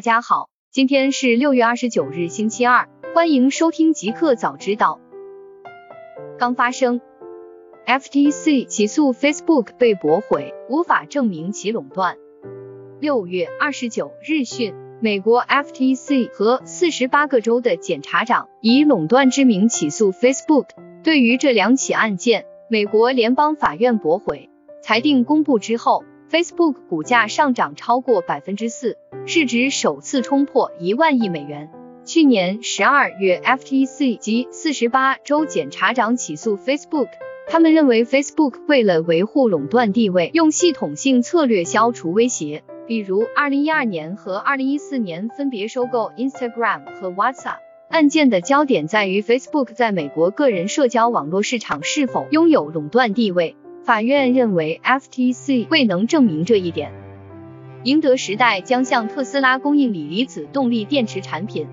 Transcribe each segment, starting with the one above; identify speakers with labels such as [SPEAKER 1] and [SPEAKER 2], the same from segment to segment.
[SPEAKER 1] 大家好，今天是六月二十九日，星期二，欢迎收听极客早知道。刚发生，FTC 起诉 Facebook 被驳回，无法证明其垄断。六月二十九日讯，美国 FTC 和四十八个州的检察长以垄断之名起诉 Facebook。对于这两起案件，美国联邦法院驳回。裁定公布之后。Facebook 股价上涨超过百分之四，市值首次冲破一万亿美元。去年十二月，FTC 及四十八州检察长起诉 Facebook，他们认为 Facebook 为了维护垄断地位，用系统性策略消除威胁，比如二零一二年和二零一四年分别收购 Instagram 和 WhatsApp。案件的焦点在于 Facebook 在美国个人社交网络市场是否拥有垄断地位。法院认为 FTC 未能证明这一点。宁德时代将向特斯拉供应锂离子动力电池产品。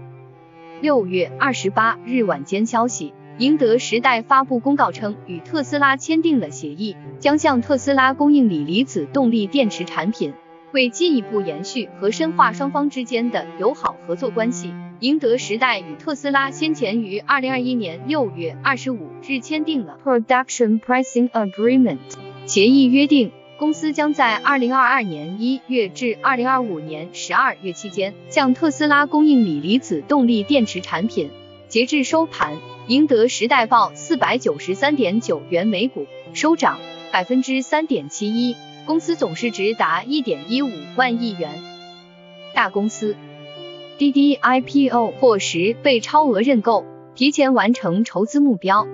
[SPEAKER 1] 六月二十八日晚间消息，宁德时代发布公告称，与特斯拉签订了协议，将向特斯拉供应锂离子动力电池产品。为进一步延续和深化双方之间的友好合作关系，宁德时代与特斯拉先前于二零二一年六月二十五日签订了 Production Pricing Agreement 协议，约定公司将在二零二二年一月至二零二五年十二月期间向特斯拉供应锂离子动力电池产品。截至收盘，宁德时代报四百九十三点九元每股，收涨百分之三点七一。公司总市值达一点一五万亿元。大公司，滴滴 IPO 或十被超额认购，提前完成筹资目标。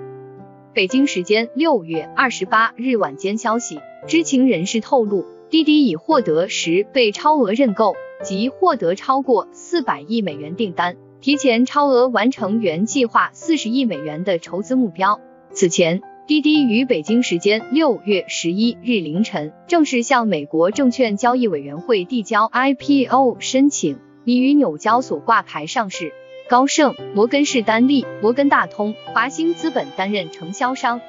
[SPEAKER 1] 北京时间六月二十八日晚间消息，知情人士透露，滴滴已获得十被超额认购，即获得超过四百亿美元订单，提前超额完成原计划四十亿美元的筹资目标。此前。滴滴于北京时间六月十一日凌晨正式向美国证券交易委员会递交 IPO 申请，拟于纽交所挂牌上市。高盛、摩根士丹利、摩根大通、华兴资本担任承销商。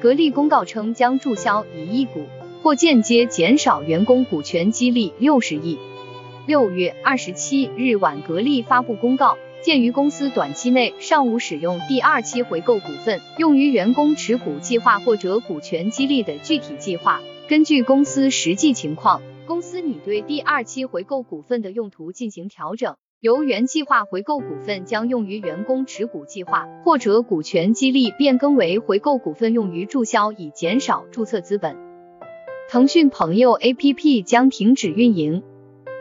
[SPEAKER 1] 格力公告称将注销一亿股，或间接减少员工股权激励六十亿。六月二十七日晚，格力发布公告。鉴于公司短期内尚无使用第二期回购股份用于员工持股计划或者股权激励的具体计划，根据公司实际情况，公司拟对第二期回购股份的用途进行调整，由原计划回购股份将用于员工持股计划或者股权激励变更为回购股份用于注销，以减少注册资本。腾讯朋友 APP 将停止运营，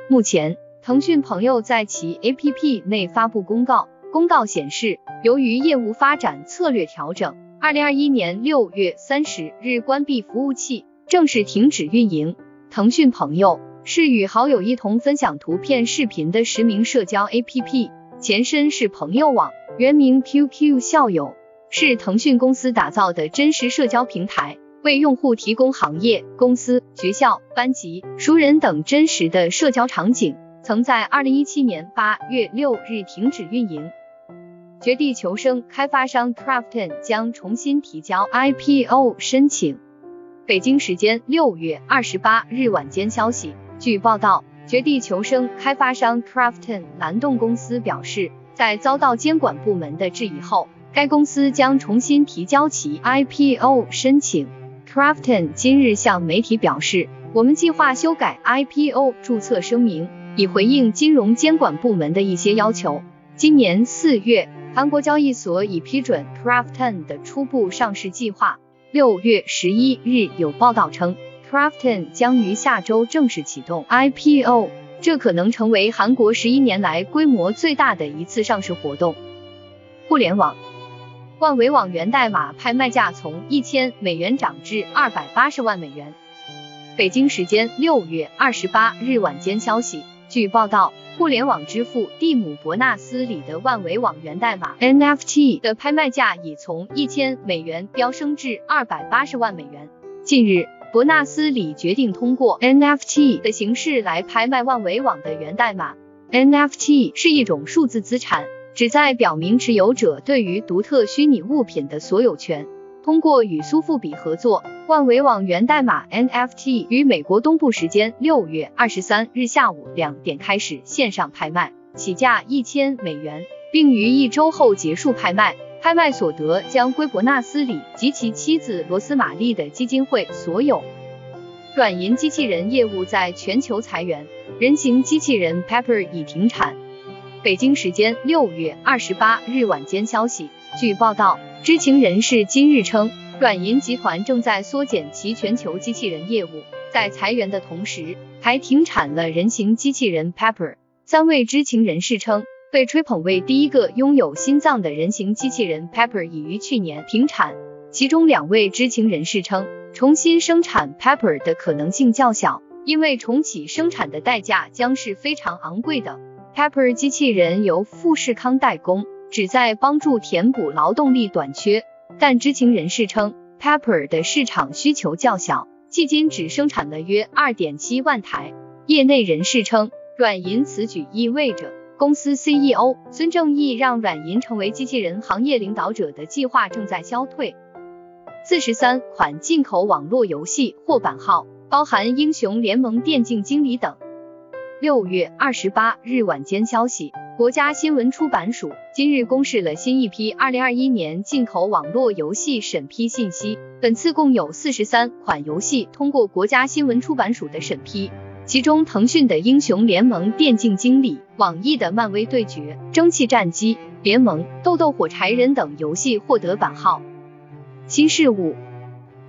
[SPEAKER 1] 目前。腾讯朋友在其 APP 内发布公告，公告显示，由于业务发展策略调整，二零二一年六月三十日关闭服务器，正式停止运营。腾讯朋友是与好友一同分享图片、视频的实名社交 APP，前身是朋友网，原名 QQ 校友，是腾讯公司打造的真实社交平台，为用户提供行业、公司、学校、班级、熟人等真实的社交场景。曾在二零一七年八月六日停止运营。绝地求生开发商 Crafton 将重新提交 IPO 申请。北京时间六月二十八日晚间消息，据报道，绝地求生开发商 Crafton 蓝洞公司表示，在遭到监管部门的质疑后，该公司将重新提交其 IPO 申请。Crafton 今日向媒体表示，我们计划修改 IPO 注册声明。以回应金融监管部门的一些要求。今年四月，韩国交易所已批准 Crafton 的初步上市计划。六月十一日，有报道称，Crafton 将于下周正式启动 IPO，这可能成为韩国十一年来规模最大的一次上市活动。互联网，万维网源代码拍卖价从一千美元涨至二百八十万美元。北京时间六月二十八日晚间消息。据报道，互联网之父蒂姆·伯纳斯里的万维网源代码 NFT 的拍卖价已从一千美元飙升至二百八十万美元。近日，伯纳斯里决定通过 NFT 的形式来拍卖万维网的源代码。NFT 是一种数字资产，旨在表明持有者对于独特虚拟物品的所有权。通过与苏富比合作，万维网源代码 NFT 于美国东部时间六月二十三日下午两点开始线上拍卖，起价一千美元，并于一周后结束拍卖。拍卖所得将归伯纳斯里及其妻子罗斯玛丽的基金会所有。软银机器人业务在全球裁员，人形机器人 Pepper 已停产。北京时间六月二十八日晚间消息，据报道，知情人士今日称，软银集团正在缩减其全球机器人业务，在裁员的同时，还停产了人形机器人 Pepper。三位知情人士称。被吹捧为第一个拥有心脏的人形机器人 Pepper 已于去年停产，其中两位知情人士称，重新生产 Pepper 的可能性较小，因为重启生产的代价将是非常昂贵的。Pepper 机器人由富士康代工，旨在帮助填补劳动力短缺，但知情人士称，Pepper 的市场需求较小，迄今只生产了约2.7万台。业内人士称，软银此举意味着。公司 CEO 孙正义让软银成为机器人行业领导者的计划正在消退。四十三款进口网络游戏获版号，包含英雄联盟电竞经理等。六月二十八日晚间消息，国家新闻出版署今日公示了新一批二零二一年进口网络游戏审批信息，本次共有四十三款游戏通过国家新闻出版署的审批。其中，腾讯的英雄联盟电竞经理、网易的漫威对决、蒸汽战机联盟、豆豆火柴人等游戏获得版号。新事物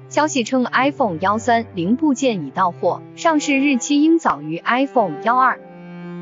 [SPEAKER 1] 消息称，iPhone 幺三零部件已到货，上市日期应早于 iPhone 幺二。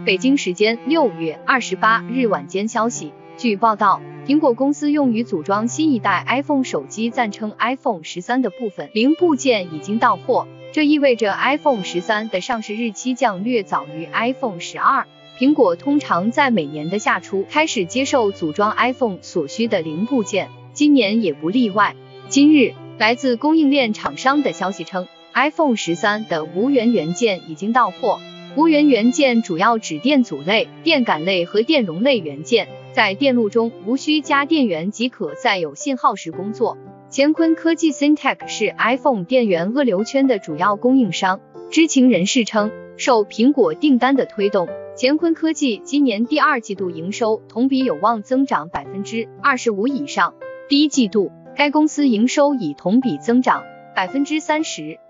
[SPEAKER 1] 北京时间六月二十八日晚间消息，据报道，苹果公司用于组装新一代 iPhone 手机暂称 iPhone 十三的部分零部件已经到货。这意味着 iPhone 十三的上市日期将略早于 iPhone 十二。苹果通常在每年的夏初开始接受组装 iPhone 所需的零部件，今年也不例外。今日，来自供应链厂商的消息称，iPhone 十三的无源元件已经到货。无源元件主要指电阻类、电感类和电容类元件，在电路中无需加电源即可在有信号时工作。乾坤科技 Syntec 是 iPhone 电源恶流圈的主要供应商。知情人士称，受苹果订单的推动，乾坤科技今年第二季度营收同比有望增长百分之二十五以上。第一季度，该公司营收已同比增长百分之三十。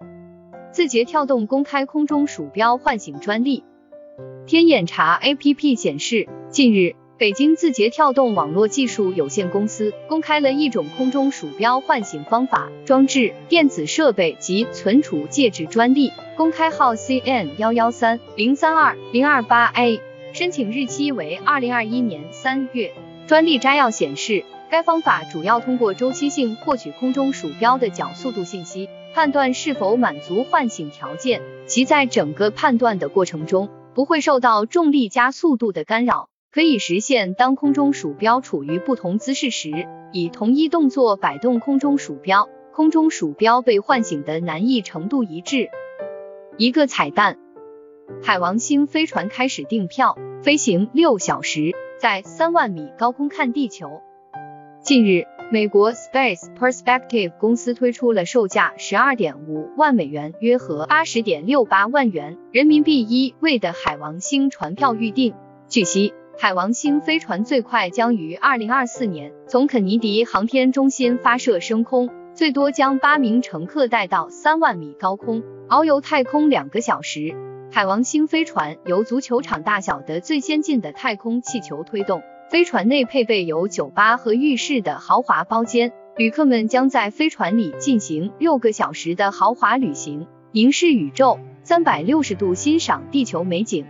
[SPEAKER 1] 字节跳动公开空中鼠标唤醒专利。天眼查 APP 显示，近日。北京字节跳动网络技术有限公司公开了一种空中鼠标唤醒方法装置、电子设备及存储介质专利，公开号 CN 幺幺三零三二零二八 A，申请日期为二零二一年三月。专利摘要显示，该方法主要通过周期性获取空中鼠标的角速度信息，判断是否满足唤醒条件。其在整个判断的过程中，不会受到重力加速度的干扰。可以实现当空中鼠标处于不同姿势时，以同一动作摆动空中鼠标，空中鼠标被唤醒的难易程度一致。一个彩蛋，海王星飞船开始订票，飞行六小时，在三万米高空看地球。近日，美国 Space Perspective 公司推出了售价十二点五万美元，约合八十点六八万元人民币一位的海王星船票预订。据悉。海王星飞船最快将于二零二四年从肯尼迪航天中心发射升空，最多将八名乘客带到三万米高空，遨游太空两个小时。海王星飞船由足球场大小的最先进的太空气球推动，飞船内配备有酒吧和浴室的豪华包间，旅客们将在飞船里进行六个小时的豪华旅行，凝视宇宙，三百六十度欣赏地球美景。